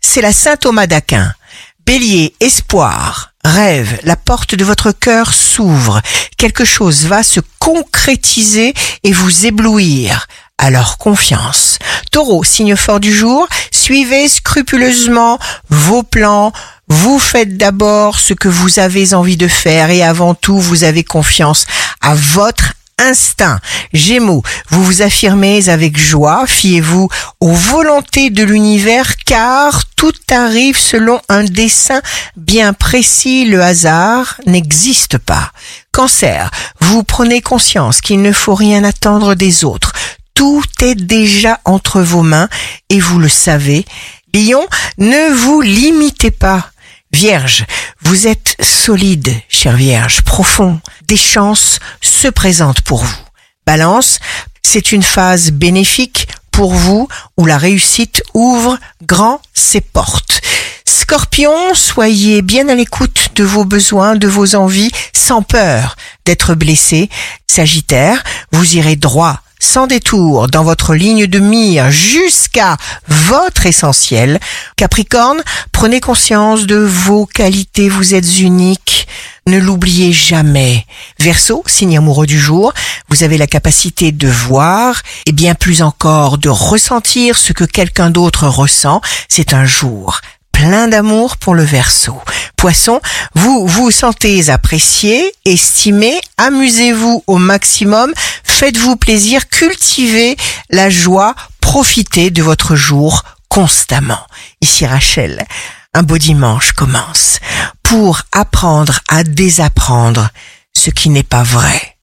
c'est la Saint Thomas d'Aquin. Bélier, espoir, rêve, la porte de votre cœur s'ouvre. Quelque chose va se concrétiser et vous éblouir. Alors confiance. Taureau, signe fort du jour, suivez scrupuleusement vos plans. Vous faites d'abord ce que vous avez envie de faire et avant tout, vous avez confiance à votre instinct. Gémeaux, vous vous affirmez avec joie, fiez-vous aux volontés de l'univers car tout arrive selon un dessin bien précis, le hasard n'existe pas. Cancer, vous prenez conscience qu'il ne faut rien attendre des autres. Tout est déjà entre vos mains et vous le savez. Lion, ne vous limitez pas. Vierge, vous êtes solide, chère Vierge, profond. Des chances se présentent pour vous. Balance, c'est une phase bénéfique pour vous où la réussite ouvre grand ses portes. Scorpion, soyez bien à l'écoute de vos besoins, de vos envies, sans peur d'être blessé. Sagittaire, vous irez droit sans détour dans votre ligne de mire jusqu'à votre essentiel. Capricorne, prenez conscience de vos qualités, vous êtes unique. Ne l'oubliez jamais. Verseau, signe amoureux du jour, vous avez la capacité de voir et bien plus encore de ressentir ce que quelqu'un d'autre ressent. C'est un jour plein d'amour pour le verso. Vous vous sentez apprécié, estimé, amusez-vous au maximum, faites-vous plaisir, cultivez la joie, profitez de votre jour constamment. Ici Rachel, un beau dimanche commence pour apprendre à désapprendre ce qui n'est pas vrai.